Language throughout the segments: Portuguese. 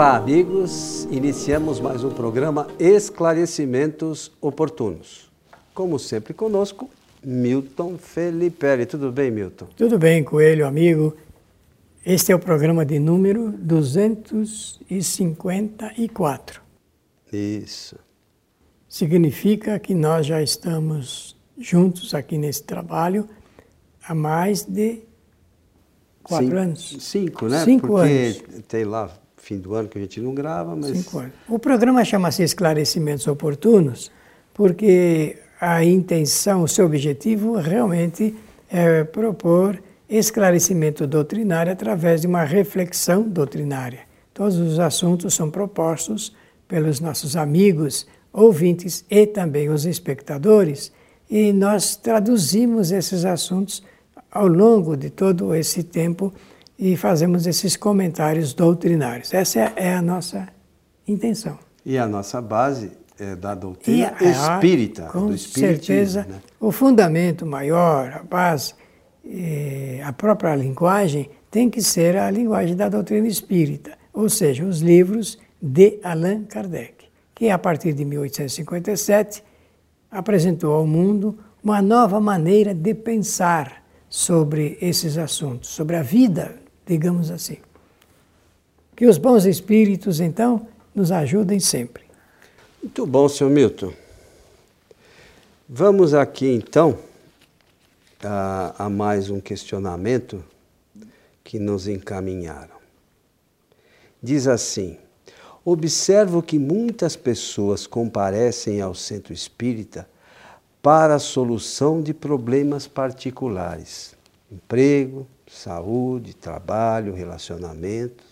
Olá, amigos. Iniciamos mais um programa Esclarecimentos Oportunos. Como sempre conosco, Milton Felipe. Tudo bem, Milton? Tudo bem, Coelho, amigo. Este é o programa de número 254. Isso. Significa que nós já estamos juntos aqui nesse trabalho há mais de quatro cinco, anos. Cinco, né? Cinco Porque anos. tem lá fim do ano que a gente não grava, mas. Cinco anos. O programa chama-se Esclarecimentos Oportunos porque a intenção, o seu objetivo realmente é propor esclarecimento doutrinário através de uma reflexão doutrinária. Todos os assuntos são propostos pelos nossos amigos, ouvintes e também os espectadores, e nós traduzimos esses assuntos ao longo de todo esse tempo e fazemos esses comentários doutrinários. Essa é a nossa intenção. E a nossa base é da doutrina e, espírita, com certeza, né? o fundamento maior, a base, a própria linguagem tem que ser a linguagem da doutrina espírita, ou seja, os livros de Allan Kardec, que a partir de 1857 apresentou ao mundo uma nova maneira de pensar sobre esses assuntos, sobre a vida, digamos assim. Que os bons espíritos, então, nos ajudem sempre. Muito bom, senhor Milton. Vamos aqui então a, a, mais um questionamento que nos encaminharam. Diz assim: observo que muitas pessoas comparecem ao centro espírita para a solução de problemas particulares, emprego, saúde, trabalho, relacionamentos,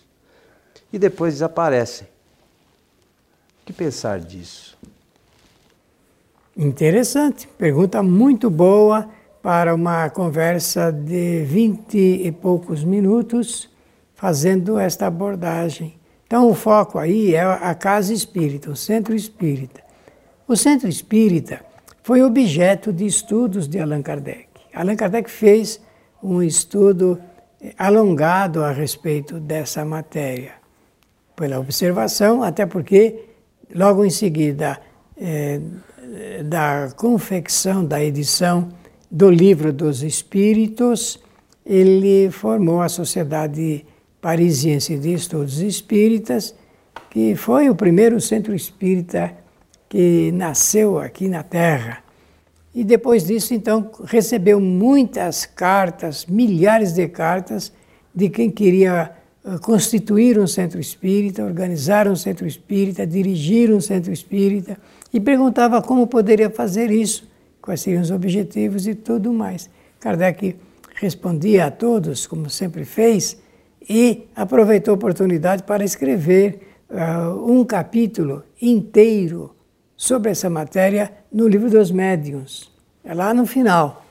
e depois desaparecem que pensar disso? Interessante, pergunta muito boa para uma conversa de vinte e poucos minutos, fazendo esta abordagem. Então, o foco aí é a casa espírita, o centro espírita. O centro espírita foi objeto de estudos de Allan Kardec. Allan Kardec fez um estudo alongado a respeito dessa matéria, pela observação, até porque Logo em seguida, é, da confecção, da edição do Livro dos Espíritos, ele formou a Sociedade Parisiense de Estudos Espíritas, que foi o primeiro centro espírita que nasceu aqui na Terra. E depois disso, então, recebeu muitas cartas, milhares de cartas, de quem queria eh, constituir um centro espírita, organizar um centro espírita, dirigir um centro espírita e perguntava como poderia fazer isso, quais seriam os objetivos e tudo mais. Kardec respondia a todos, como sempre fez, e aproveitou a oportunidade para escrever uh, um capítulo inteiro sobre essa matéria no livro dos médiuns. É lá no final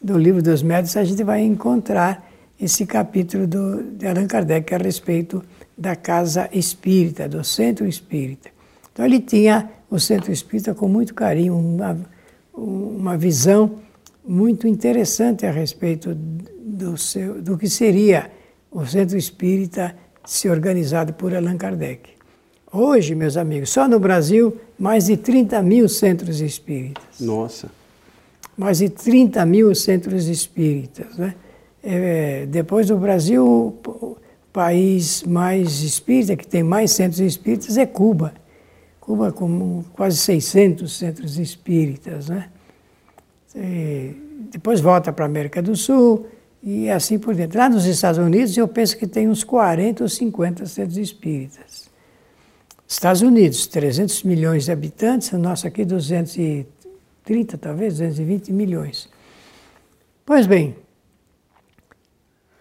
do livro dos médiuns a gente vai encontrar esse capítulo do, de Allan Kardec a respeito da casa espírita, do centro espírita. Então ele tinha o centro espírita com muito carinho, uma, uma visão muito interessante a respeito do, seu, do que seria o centro espírita se organizado por Allan Kardec. Hoje, meus amigos, só no Brasil, mais de 30 mil centros espíritas. Nossa! Mais de 30 mil centros espíritas, né? É, depois do Brasil, o país mais espírita, que tem mais centros espíritas, é Cuba. Cuba com quase 600 centros espíritas. Né? E depois volta para a América do Sul e assim por dentro. Lá nos Estados Unidos, eu penso que tem uns 40 ou 50 centros espíritas. Estados Unidos, 300 milhões de habitantes, o nosso aqui 230, talvez, 220 milhões. Pois bem,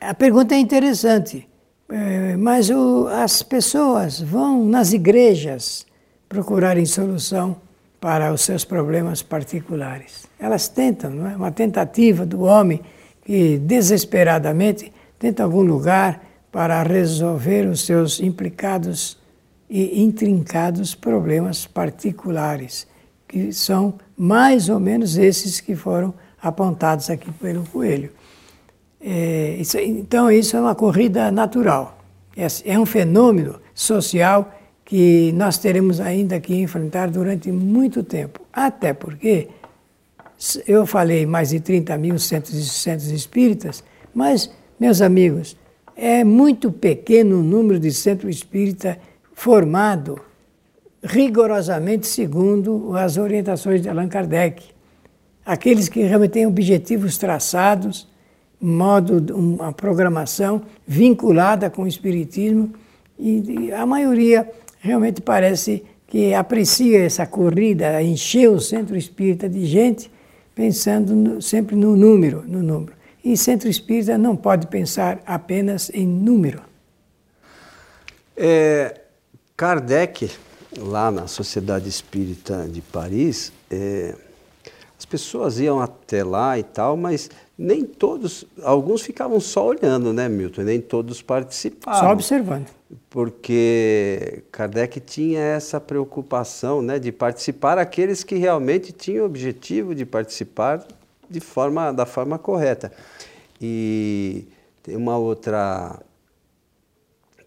a pergunta é interessante, é, mas o, as pessoas vão nas igrejas procurarem solução para os seus problemas particulares. Elas tentam, não é? Uma tentativa do homem que desesperadamente tenta algum lugar para resolver os seus implicados e intrincados problemas particulares, que são mais ou menos esses que foram apontados aqui pelo coelho. É, isso, então, isso é uma corrida natural. É um fenômeno social que nós teremos ainda que enfrentar durante muito tempo. Até porque eu falei mais de 30 mil centros, centros espíritas, mas, meus amigos, é muito pequeno o número de centro espírita formado rigorosamente segundo as orientações de Allan Kardec. Aqueles que realmente têm objetivos traçados, modo, uma programação vinculada com o Espiritismo, e a maioria realmente parece que aprecia essa corrida, encher o centro espírita de gente, pensando no, sempre no número, no número. E centro espírita não pode pensar apenas em número. É, Kardec, lá na Sociedade Espírita de Paris, é, as pessoas iam até lá e tal, mas nem todos, alguns ficavam só olhando, né, Milton? Nem todos participavam. Só observando. Porque Kardec tinha essa preocupação, né, de participar aqueles que realmente tinham o objetivo de participar de forma, da forma correta. E tem uma outra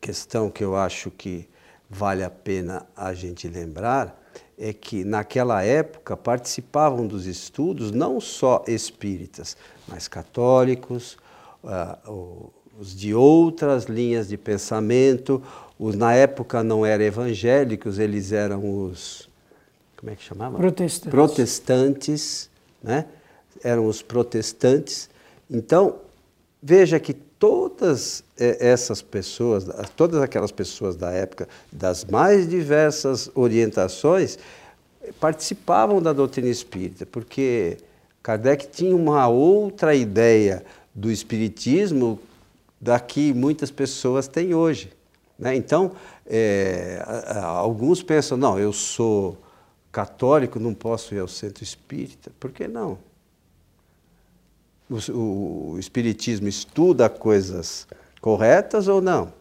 questão que eu acho que vale a pena a gente lembrar, é que naquela época participavam dos estudos não só espíritas, mas católicos, uh, os de outras linhas de pensamento, os na época não eram evangélicos, eles eram os como é que chamava? Protestantes. Protestantes, né? Eram os protestantes. Então, veja que todas eh, essas pessoas, todas aquelas pessoas da época, das mais diversas orientações, participavam da doutrina espírita, porque Kardec tinha uma outra ideia do espiritismo da que muitas pessoas têm hoje. Né? Então, é, alguns pensam, não, eu sou católico, não posso ir ao centro espírita. Por que não? O, o espiritismo estuda coisas corretas ou não?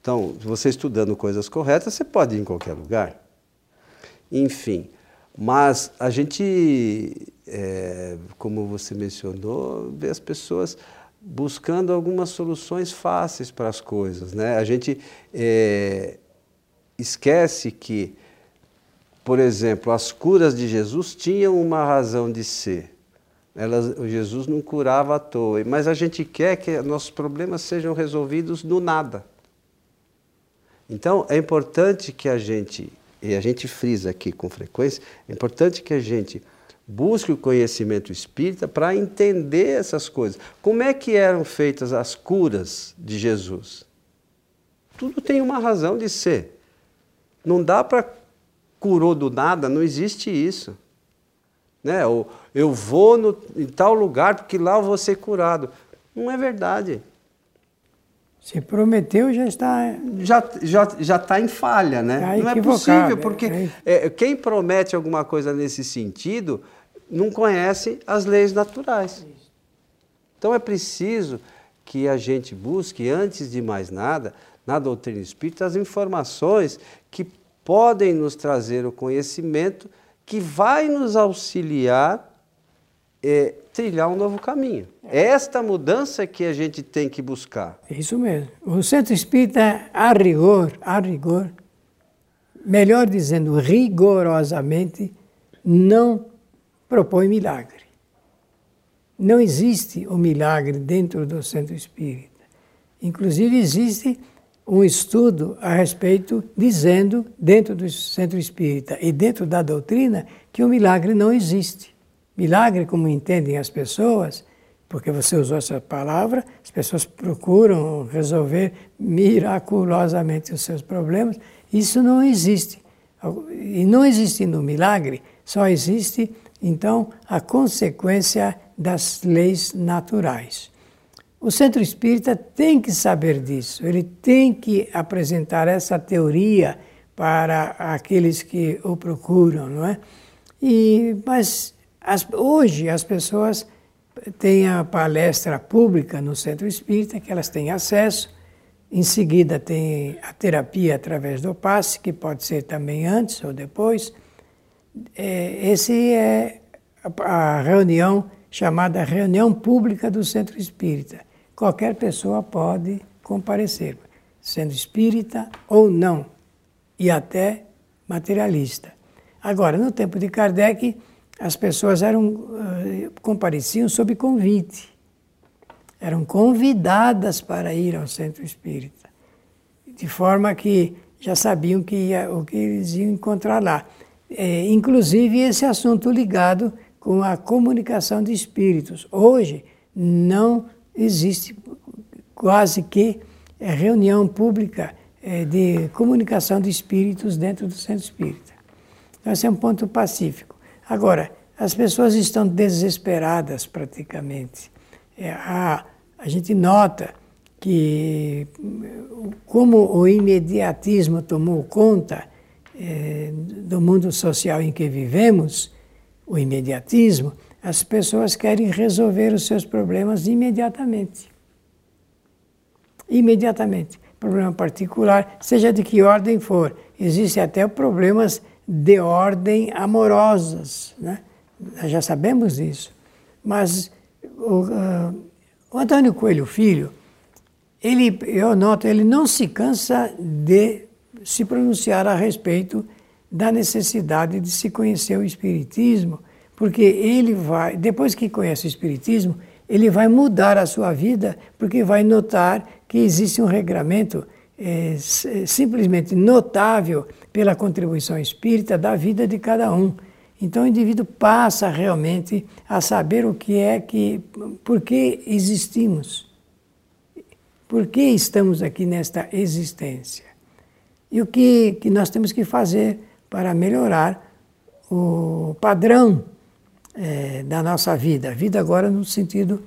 Então, você estudando coisas corretas, você pode ir em qualquer lugar. Enfim, mas a gente, é, como você mencionou, vê as pessoas buscando algumas soluções fáceis para as coisas. Né? A gente é, esquece que, por exemplo, as curas de Jesus tinham uma razão de ser. Elas, Jesus não curava à toa, mas a gente quer que nossos problemas sejam resolvidos do nada. Então, é importante que a gente e a gente frisa aqui com frequência, é importante que a gente busque o conhecimento espírita para entender essas coisas. Como é que eram feitas as curas de Jesus? Tudo tem uma razão de ser. Não dá para curou do nada, não existe isso. Né? Ou eu vou no, em tal lugar porque lá eu vou ser curado. Não é verdade. Se prometeu, já está. Já já já está em falha, né? Tá não é possível, porque é, quem promete alguma coisa nesse sentido não conhece as leis naturais. Então é preciso que a gente busque, antes de mais nada, na doutrina espírita, as informações que podem nos trazer o conhecimento que vai nos auxiliar é, trilhar um novo caminho. É esta mudança que a gente tem que buscar. É isso mesmo. O centro espírita, a rigor, a rigor, melhor dizendo, rigorosamente, não propõe milagre. Não existe o milagre dentro do centro espírita. Inclusive, existe um estudo a respeito dizendo, dentro do centro espírita e dentro da doutrina, que o milagre não existe. Milagre, como entendem as pessoas, porque você usou essa palavra, as pessoas procuram resolver miraculosamente os seus problemas. Isso não existe. E não existindo milagre, só existe, então, a consequência das leis naturais. O centro espírita tem que saber disso, ele tem que apresentar essa teoria para aqueles que o procuram, não é? E, mas as, hoje as pessoas têm a palestra pública no centro espírita, que elas têm acesso. Em seguida, tem a terapia através do passe, que pode ser também antes ou depois. É, esse é a reunião chamada reunião pública do centro espírita. Qualquer pessoa pode comparecer. sendo espírita ou não, e até materialista. Agora, no tempo de Kardec, as pessoas eram uh, compareciam sob convite, eram convidadas para ir ao centro espírita, de forma que já sabiam que ia, o que eles iam encontrar lá. É, inclusive esse assunto ligado com a comunicação de espíritos. Hoje não existe quase que é, reunião pública é, de comunicação de espíritos dentro do centro espírita. Então, esse é um ponto pacífico. Agora, as pessoas estão desesperadas praticamente. É, a, a gente nota que, como o imediatismo tomou conta é, do mundo social em que vivemos, o imediatismo, as pessoas querem resolver os seus problemas imediatamente. Imediatamente. Problema particular, seja de que ordem for. Existem até problemas de ordem amorosas, né? Nós já sabemos disso. Mas o, uh, o Antônio Coelho Filho, ele, eu noto, ele não se cansa de se pronunciar a respeito da necessidade de se conhecer o Espiritismo, porque ele vai, depois que conhece o Espiritismo, ele vai mudar a sua vida, porque vai notar que existe um regramento é, simplesmente notável pela contribuição espírita da vida de cada um. Então o indivíduo passa realmente a saber o que é que, por que existimos, por que estamos aqui nesta existência e o que, que nós temos que fazer para melhorar o padrão é, da nossa vida, a vida agora no sentido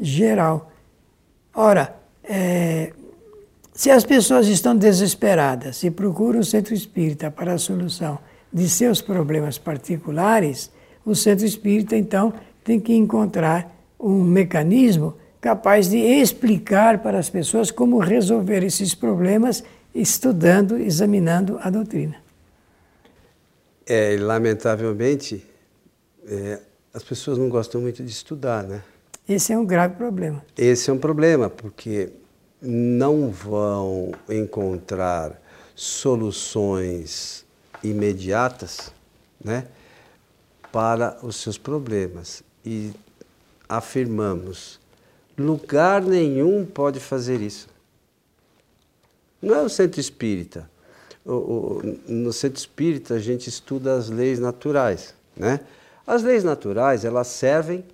geral. Ora, é, se as pessoas estão desesperadas e procuram o centro espírita para a solução de seus problemas particulares, o centro espírita então tem que encontrar um mecanismo capaz de explicar para as pessoas como resolver esses problemas estudando, examinando a doutrina. É, lamentavelmente, é, as pessoas não gostam muito de estudar, né? Esse é um grave problema. Esse é um problema, porque não vão encontrar soluções imediatas né, para os seus problemas. E afirmamos: lugar nenhum pode fazer isso. Não é o centro espírita. O, o, no centro espírita a gente estuda as leis naturais. Né? As leis naturais elas servem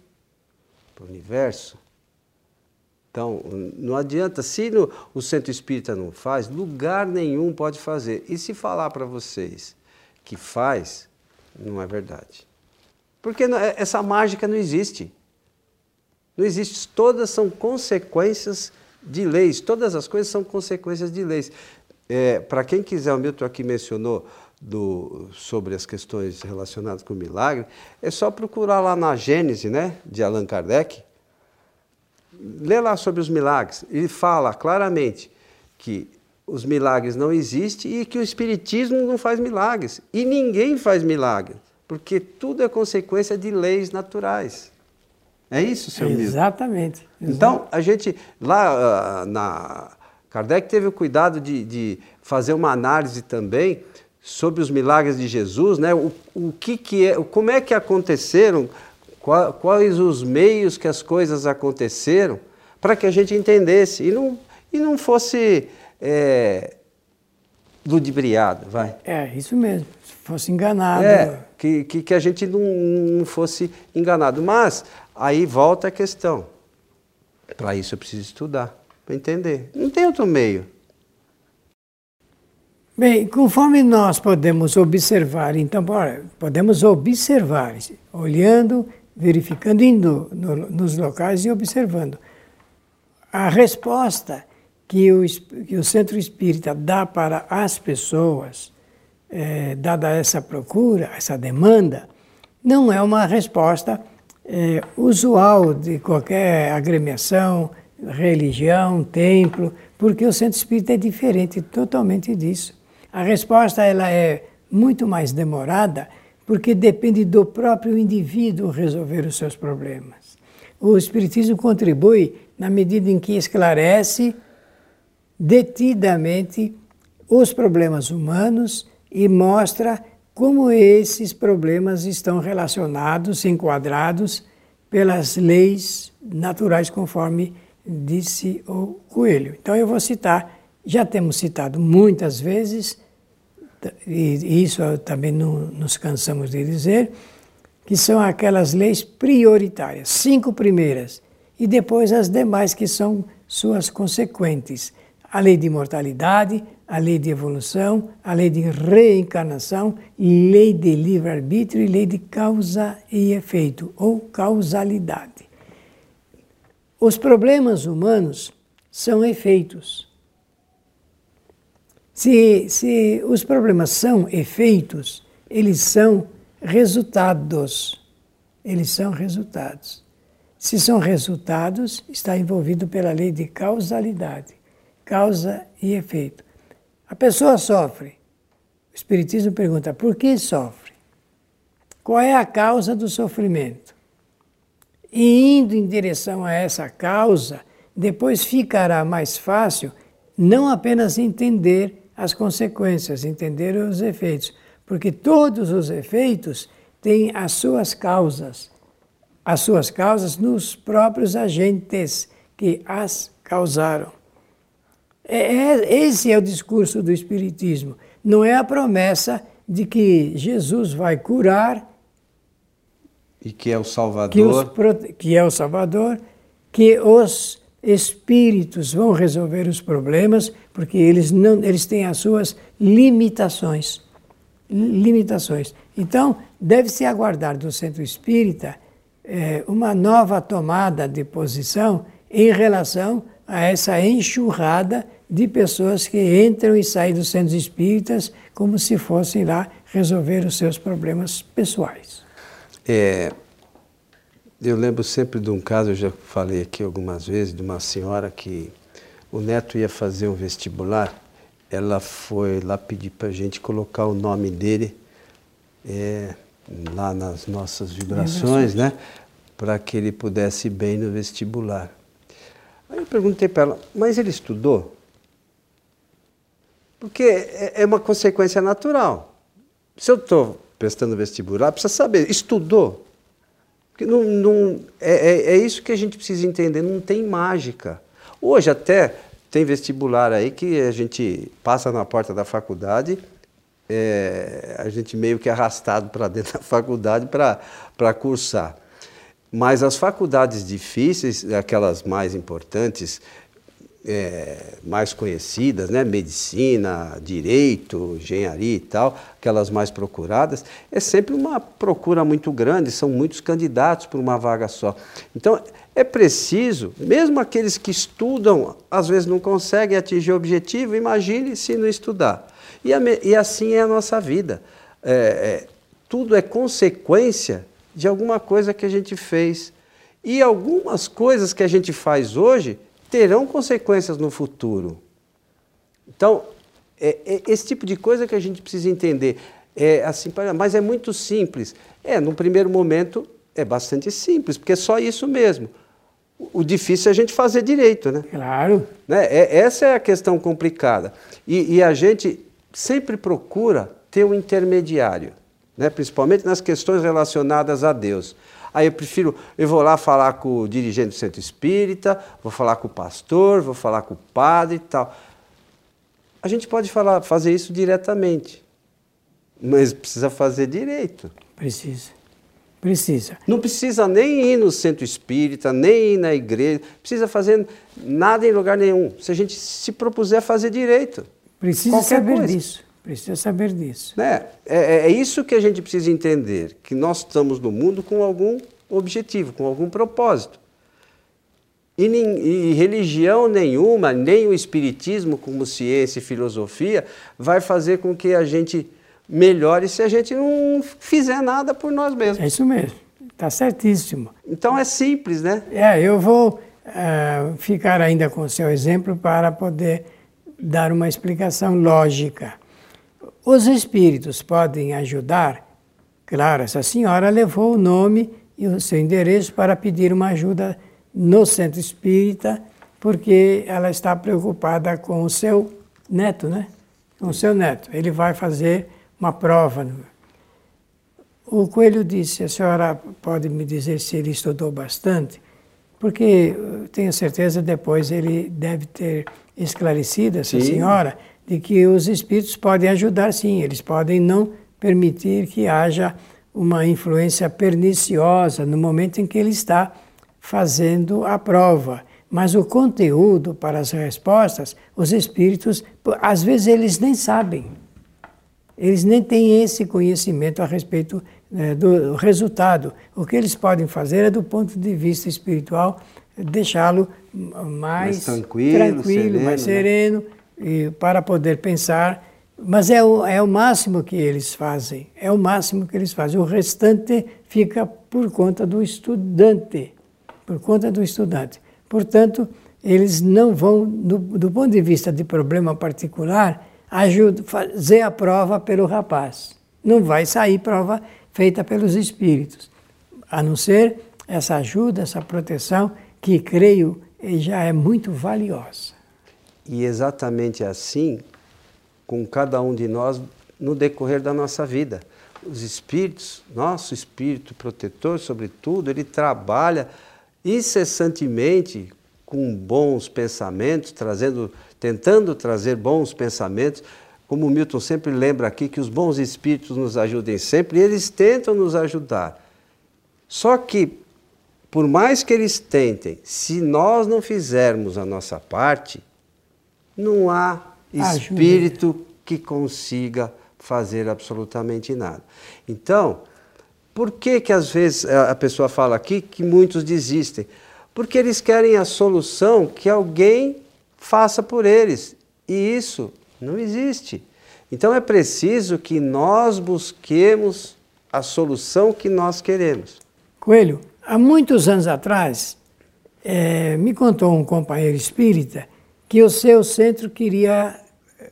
para o universo. Então, não adianta, se no, o centro espírita não faz, lugar nenhum pode fazer. E se falar para vocês que faz, não é verdade. Porque não, é, essa mágica não existe. Não existe. Todas são consequências de leis. Todas as coisas são consequências de leis. É, Para quem quiser, o Milton aqui mencionou do, sobre as questões relacionadas com o milagre, é só procurar lá na Gênese, né, de Allan Kardec. Lê lá sobre os milagres. Ele fala claramente que os milagres não existem e que o Espiritismo não faz milagres. E ninguém faz milagre, porque tudo é consequência de leis naturais. É isso, senhor Exatamente. Exatamente. Então, a gente, lá uh, na. Kardec teve o cuidado de, de, fazer uma análise também sobre os milagres de Jesus, né? o, o que, que é, como é que aconteceram, qual, quais os meios que as coisas aconteceram, para que a gente entendesse e não, e não fosse é, ludibriado, vai. É, isso mesmo. Se fosse enganado. É, que, que, que a gente não, não fosse enganado. Mas aí volta a questão. Para isso eu preciso estudar, para entender. Não tem outro meio. Bem, conforme nós podemos observar, então, podemos observar, olhando, verificando, indo no, nos locais e observando. A resposta que o, que o centro espírita dá para as pessoas, é, dada essa procura, essa demanda, não é uma resposta é, usual de qualquer agremiação, religião, templo, porque o centro espírita é diferente totalmente disso. A resposta ela é muito mais demorada porque depende do próprio indivíduo resolver os seus problemas. O espiritismo contribui na medida em que esclarece detidamente os problemas humanos e mostra como esses problemas estão relacionados, enquadrados pelas leis naturais, conforme disse o Coelho. Então eu vou citar, já temos citado muitas vezes, e isso também não nos cansamos de dizer, que são aquelas leis prioritárias, cinco primeiras, e depois as demais que são suas consequentes. A lei de imortalidade, a lei de evolução, a lei de reencarnação, lei de livre-arbítrio e lei de causa e efeito, ou causalidade. Os problemas humanos são efeitos. Se, se os problemas são efeitos, eles são resultados. Eles são resultados. Se são resultados, está envolvido pela lei de causalidade, causa e efeito. A pessoa sofre. O Espiritismo pergunta: por que sofre? Qual é a causa do sofrimento? E indo em direção a essa causa, depois ficará mais fácil não apenas entender as consequências, entender os efeitos, porque todos os efeitos têm as suas causas, as suas causas nos próprios agentes que as causaram. É, é, esse é o discurso do Espiritismo. Não é a promessa de que Jesus vai curar. E que é o Salvador. Que, os, que é o Salvador, que os espíritos vão resolver os problemas, porque eles, não, eles têm as suas limitações. Limitações. Então, deve-se aguardar do centro espírita é, uma nova tomada de posição em relação a essa enxurrada de pessoas que entram e saem dos centros espíritas como se fossem lá resolver os seus problemas pessoais. É, eu lembro sempre de um caso, eu já falei aqui algumas vezes, de uma senhora que o neto ia fazer um vestibular, ela foi lá pedir para a gente colocar o nome dele é, lá nas nossas vibrações, né? Para que ele pudesse ir bem no vestibular. Aí eu perguntei para ela, mas ele estudou? Porque é, é uma consequência natural. Se eu estou prestando vestibular, precisa saber, estudou? Porque não, não, é, é, é, isso que a gente precisa entender, não tem mágica. Hoje até tem vestibular aí que a gente passa na porta da faculdade, é, a gente meio que é arrastado para dentro da faculdade para cursar. Mas as faculdades difíceis, aquelas mais importantes, é, mais conhecidas, né? medicina, direito, engenharia e tal, aquelas mais procuradas, é sempre uma procura muito grande, são muitos candidatos por uma vaga só. Então, é preciso, mesmo aqueles que estudam, às vezes não conseguem atingir o objetivo, imagine se não estudar. E, a, e assim é a nossa vida. É, é, tudo é consequência de alguma coisa que a gente fez. E algumas coisas que a gente faz hoje terão consequências no futuro. Então, é, é esse tipo de coisa que a gente precisa entender. É assim, mas é muito simples. É, no primeiro momento é bastante simples, porque é só isso mesmo. O difícil é a gente fazer direito, né? Claro. Né? É, essa é a questão complicada. E, e, a gente sempre procura ter um intermediário, né? principalmente nas questões relacionadas a Deus. Aí eu prefiro, eu vou lá falar com o dirigente do centro espírita, vou falar com o pastor, vou falar com o padre e tal. A gente pode falar, fazer isso diretamente, mas precisa fazer direito. Precisa. Precisa. Não precisa nem ir no centro espírita, nem ir na igreja, precisa fazer nada em lugar nenhum. Se a gente se propuser a fazer direito. Precisa saber coisa. disso. Precisa saber disso. Né? É, é, é isso que a gente precisa entender, que nós estamos no mundo com algum objetivo, com algum propósito. E, e, religião nenhuma, nem o espiritismo como ciência e filosofia, vai fazer com que a gente melhore se a gente não fizer nada por nós mesmos. É isso mesmo, está certíssimo. Então é simples, né? É, eu vou uh, ficar ainda com o seu exemplo para poder dar uma explicação lógica. Os espíritos podem ajudar? Claro, essa senhora levou o nome e o seu endereço para pedir uma ajuda no centro espírita, porque ela está preocupada com o seu neto, né? Com o seu neto. Ele vai fazer uma prova. O Coelho disse: a senhora pode me dizer se ele estudou bastante? Porque tenho certeza depois ele deve ter esclarecido essa sim. senhora de que os espíritos podem ajudar sim, eles podem não permitir que haja uma influência perniciosa no momento em que ele está fazendo a prova. Mas o conteúdo para as respostas, os espíritos, às vezes eles nem sabem. Eles nem têm esse conhecimento a respeito né, do resultado. O que eles podem fazer é, do ponto de vista espiritual, deixá-lo mais, mais, tranquilo, tranquilo sereno, mais sereno, né? E, para poder pensar. Mas é o, é o máximo que eles fazem, é o máximo que eles fazem. O restante fica por conta do estudante, por conta do estudante. Portanto, eles não vão, do, do ponto de vista de problema particular, fazer a prova pelo rapaz. Não vai sair prova feita pelos espíritos, a não ser essa ajuda, essa proteção, que creio já é muito valiosa. E exatamente assim com cada um de nós no decorrer da nossa vida. Os espíritos, nosso espírito protetor, sobretudo, ele trabalha incessantemente com bons pensamentos, trazendo, tentando trazer bons pensamentos. Como Milton sempre lembra aqui, que os bons espíritos nos ajudem sempre, e eles tentam nos ajudar. Só que, por mais que eles tentem, se nós não fizermos a nossa parte, não há espírito Ajuda. que consiga fazer absolutamente nada. Então, por que que às vezes a pessoa fala aqui que muitos desistem? porque eles querem a solução que alguém faça por eles. E isso não existe. Então é preciso que nós busquemos a solução que nós queremos. Coelho, há muitos anos atrás, é, me contou um companheiro espírita que o seu centro queria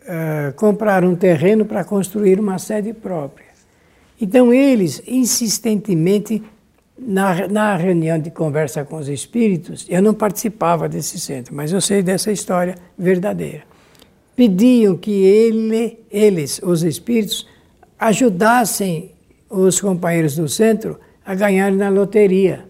é, comprar um terreno para construir uma sede própria. Então eles insistentemente na, na reunião de conversa com os espíritos, eu não participava desse centro, mas eu sei dessa história verdadeira. Pediam que ele, eles, os espíritos, ajudassem os companheiros do centro a ganhar na loteria.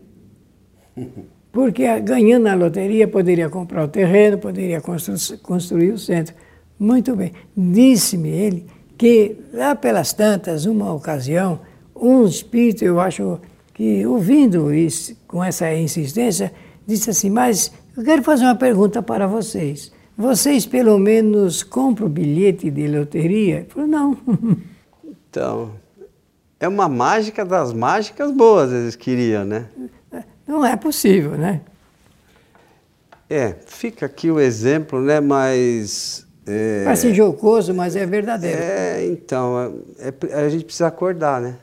Porque ganhando na loteria poderia comprar o terreno, poderia constru construir o centro. Muito bem. Disse-me ele que lá pelas tantas, uma ocasião, um espírito, eu acho que, ouvindo isso, com essa insistência, disse assim: Mas eu quero fazer uma pergunta para vocês. Vocês, pelo menos, compram bilhete de loteria? Ele falou: Não. Então, é uma mágica das mágicas boas, eles queriam, né? Não é possível, né? É, fica aqui o exemplo, né? Mas. É, Parece jocoso, mas é verdadeiro. É, então, é, é, a gente precisa acordar, né?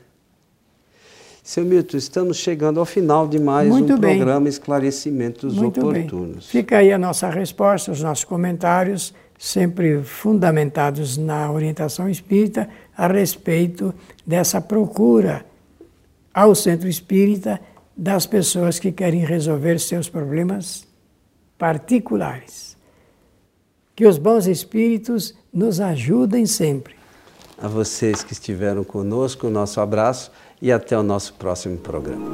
Seu Milton, estamos chegando ao final de mais Muito um bem. programa Esclarecimentos Muito Oportunos. Bem. Fica aí a nossa resposta, os nossos comentários, sempre fundamentados na orientação espírita a respeito dessa procura ao centro espírita das pessoas que querem resolver seus problemas particulares. Que os bons espíritos nos ajudem sempre. A vocês que estiveram conosco, nosso abraço e até o nosso próximo programa.